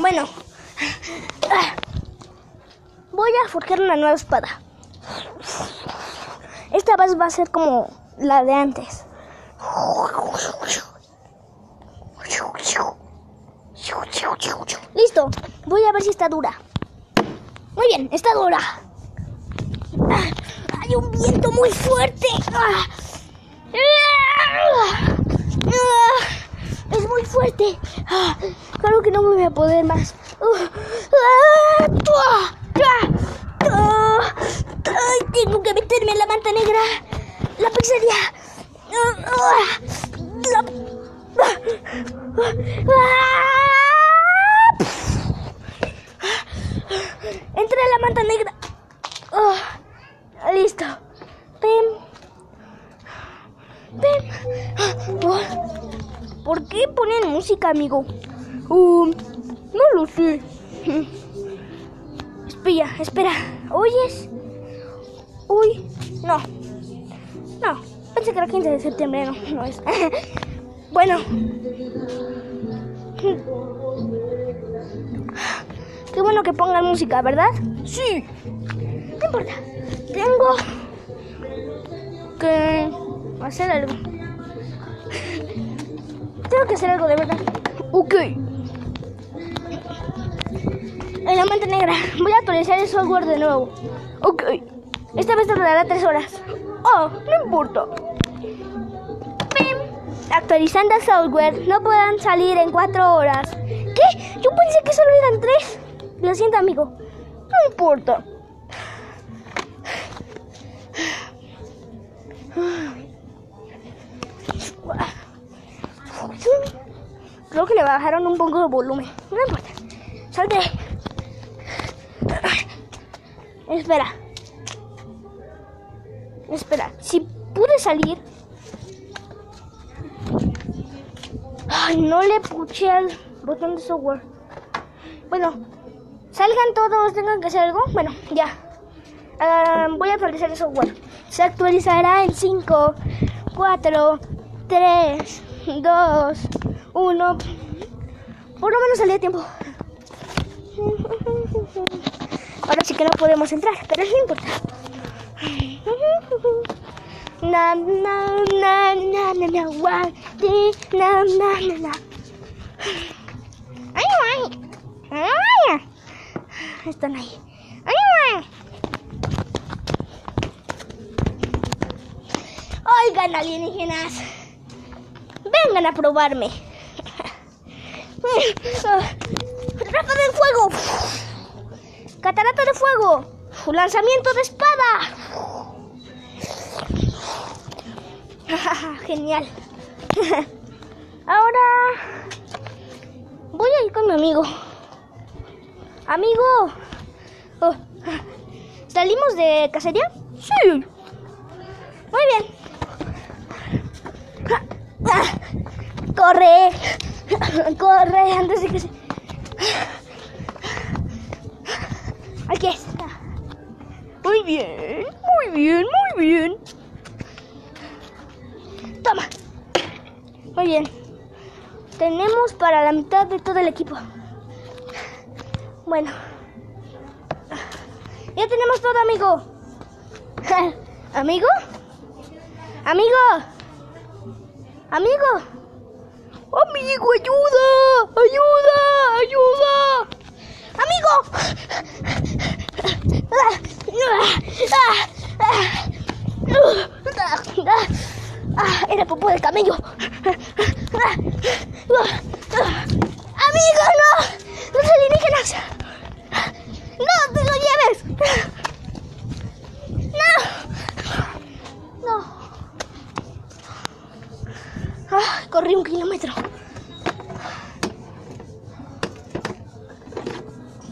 Bueno. Voy a forjar una nueva espada. Esta vez va a ser como la de antes. Listo. Voy a ver si está dura. Muy bien, está dura. Hay un viento muy fuerte. Muy fuerte. Ah, Claro que no me voy a poder más. Uh, ah, Tengo que meterme en la manta negra. La pizzería. Ah, la- Entré en la manta negra. Listo. Pim. ¿Por qué ponen música, amigo? Um, no lo sé. Espera, espera. ¿Oyes? Uy, no. No, pensé que era 15 de septiembre, no, no es. bueno. Qué bueno que pongan música, ¿verdad? Sí. No importa. Tengo que hacer algo. Tengo que hacer algo de verdad. Ok. En la mente negra. Voy a actualizar el software de nuevo. Ok. Esta vez tardará tres horas. Oh, no importa. Pim. Actualizando el software. No podrán salir en cuatro horas. ¿Qué? Yo pensé que solo eran tres. Lo siento, amigo. No importa. Creo que le bajaron un poco de volumen. No importa. Salte. Espera. Espera. Si pude salir. Ay, no le puché al botón de software. Bueno, salgan todos, tengan que hacer algo. Bueno, ya. Ah, voy a actualizar el software. Se actualizará en 5, 4, 3, 2, 1. Por lo menos salí a tiempo. Ahora sí que no podemos entrar, pero no importa. Na na na na na na. Ay, ay. Ay. Están ahí. Ay, ay. Oigan, alienígenas. Vengan a probarme. Rafa del fuego. Catarata de fuego. Lanzamiento de espada. Genial. Ahora voy a ir con mi amigo. Amigo. Oh, ¿Salimos de cacería? Sí. Muy bien. Corre. Corre antes de que se... Aquí está. Muy bien, muy bien, muy bien. Toma. Muy bien. Tenemos para la mitad de todo el equipo. Bueno. Ya tenemos todo, amigo. ¿Amigo? ¿Amigo? ¿Amigo? ¡Amigo, ayuda! ¡Ayuda! ¡Ayuda! ¡Amigo! Era popó de camello. ¡Amigo, no! ¡Los alienígenas! ¡No te lo lleves! ¡No! ¡No! Ah,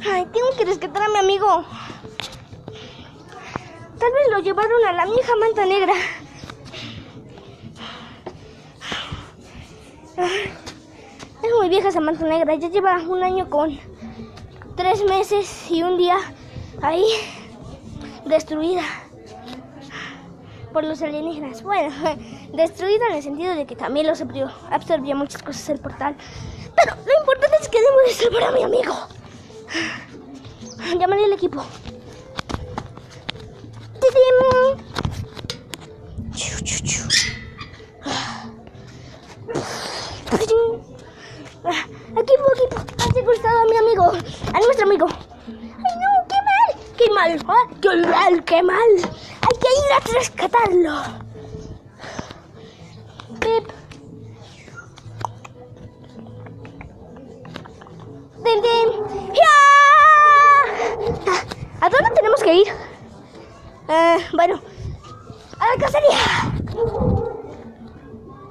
Ay, tengo que rescatar a mi amigo. Tal vez lo llevaron a la vieja manta negra. Es muy vieja esa manta negra. Ya lleva un año con tres meses y un día ahí destruida por los alienígenas. Bueno, destruida en el sentido de que también los absorbió, absorbió muchas cosas el portal. Pero lo importante es que debemos salvar a mi amigo. Llamaré al equipo. Equipo, equipo, ha secuestrado a mi amigo, a nuestro amigo. ¡Ay, no! ¡Qué mal! ¡Qué mal! ah, ¡Qué mal! ¡Qué mal! ¡Hay que ir a rescatarlo! Pip. ¡Dim, dim! ¡Ya! ¿A dónde tenemos que ir? Eh, bueno, a la cacería.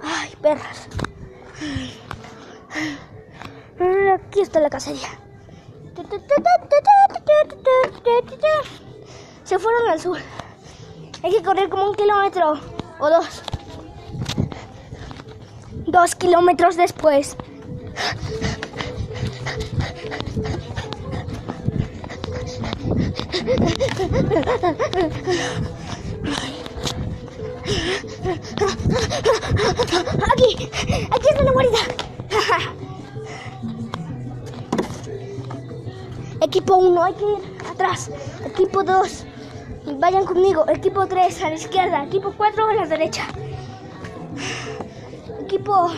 Ay, perras. Aquí está la cacería. Se fueron al sur. Hay que correr como un kilómetro o dos. Dos kilómetros después. Aquí, aquí está la guarida. Equipo 1, hay que ir atrás. Equipo 2, vayan conmigo. Equipo 3, a la izquierda. Equipo 4, a la derecha. Equipo...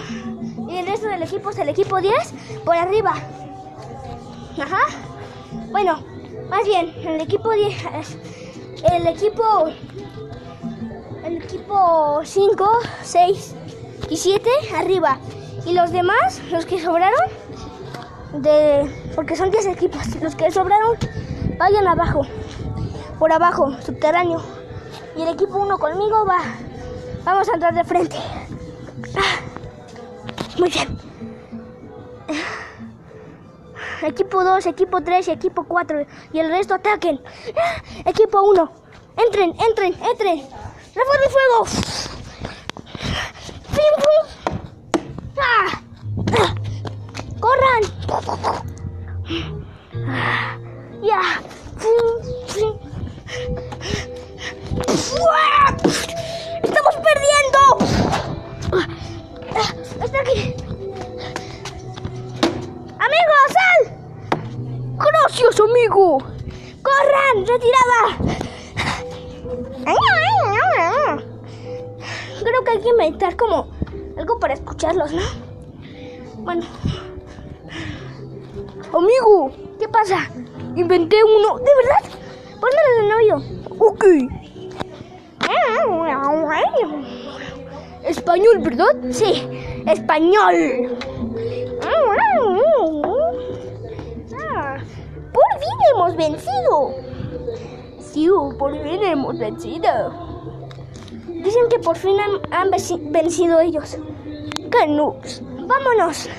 Y el resto del equipo es el equipo 10, por arriba. Ajá. Bueno, más bien, el equipo 10... El equipo... El equipo 5, 6 y 7, arriba. Y los demás, los que sobraron, de porque son 10 equipos. Los que sobraron, vayan abajo, por abajo, subterráneo. Y el equipo 1 conmigo va. Vamos a entrar de frente. Ah, muy bien. Equipo 2, equipo 3 y equipo 4. Y el resto ataquen. Equipo 1. Entren, entren, entren. ¡Refuerzo de fuego! ¡Pim, pum! ¿No? Bueno. Amigo, ¿qué pasa? Inventé uno. ¿De verdad? Póngale de novio. Ok. Español, ¿verdad? Sí, español. Ah, por fin hemos vencido. Sí, por fin hemos vencido. Dicen que por fin han, han venci- vencido ellos. ¡Qué noobs! ¡Vámonos!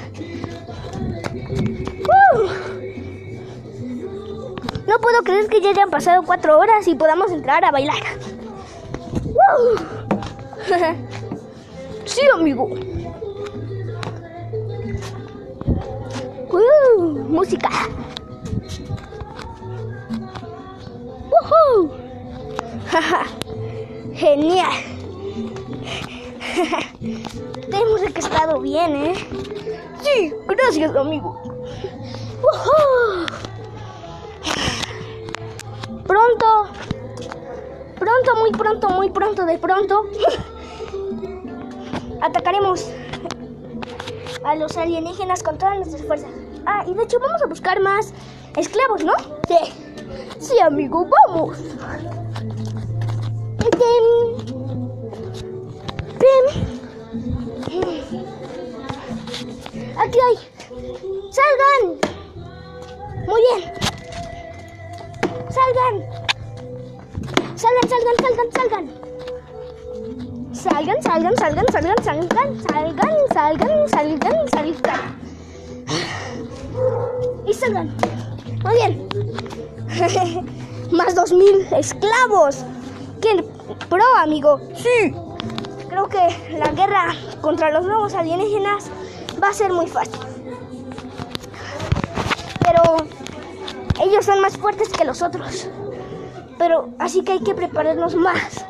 ¡Uh! No puedo creer que ya hayan pasado cuatro horas y podamos entrar a bailar. ¡Uh! sí, amigo. ¡Uh! Música. ¡Woohoo! Genial. Te hemos requestado bien, ¿eh? Sí, gracias, amigo. Pronto, pronto, muy pronto, muy pronto, de pronto, atacaremos a los alienígenas con todas nuestras fuerzas. Ah, y de hecho vamos a buscar más esclavos, ¿no? Sí. Sí, amigo, vamos. Pim. Aquí hay. ¡Salgan! Muy bien. ¡Salgan! ¡Salgan, salgan, salgan, salgan! Salgan, salgan, salgan, salgan, salgan, salgan, salgan, salgan, salgan. Y salgan. Muy bien. Más dos mil esclavos. ¿Quién? Pro, amigo. Sí. Creo que la guerra contra los nuevos alienígenas va a ser muy fácil. Pero ellos son más fuertes que los otros. Pero así que hay que prepararnos más.